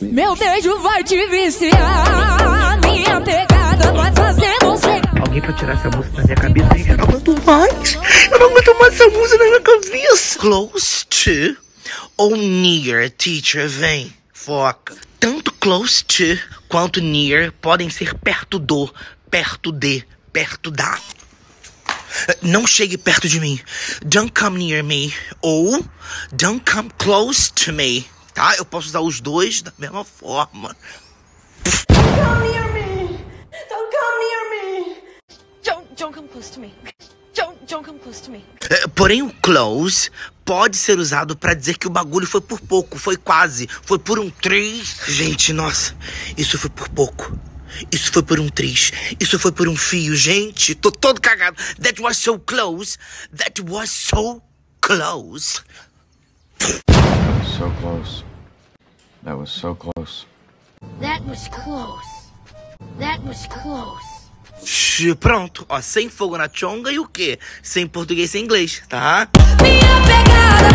Meu beijo vai te viciar. Minha pegada vai fazer você. Alguém pra tirar essa música da minha cabeça? Eu não aguento mais. Eu não aguento mais essa música na minha cabeça. Close to ou near, teacher, vem. Foca. Tanto close to quanto near podem ser perto do, perto de, perto da. Não chegue perto de mim. Don't come near me. Ou don't come close to me. Tá? Eu posso usar os dois da mesma forma. come near me. Don't come near me. Don't don't come close to me. Don't don't come close to me. É, Porém, o close pode ser usado pra dizer que o bagulho foi por pouco, foi quase, foi por um triz. Gente, nossa, isso foi por pouco. Isso foi por um triz. Isso foi por um fio, gente. Tô todo cagado. That was so close. That was so close. So close. That was so close. That was close. That was close. Shhh, Pronto, ó, sem fogo na chonga e o quê? Sem português, sem inglês, tá? Minha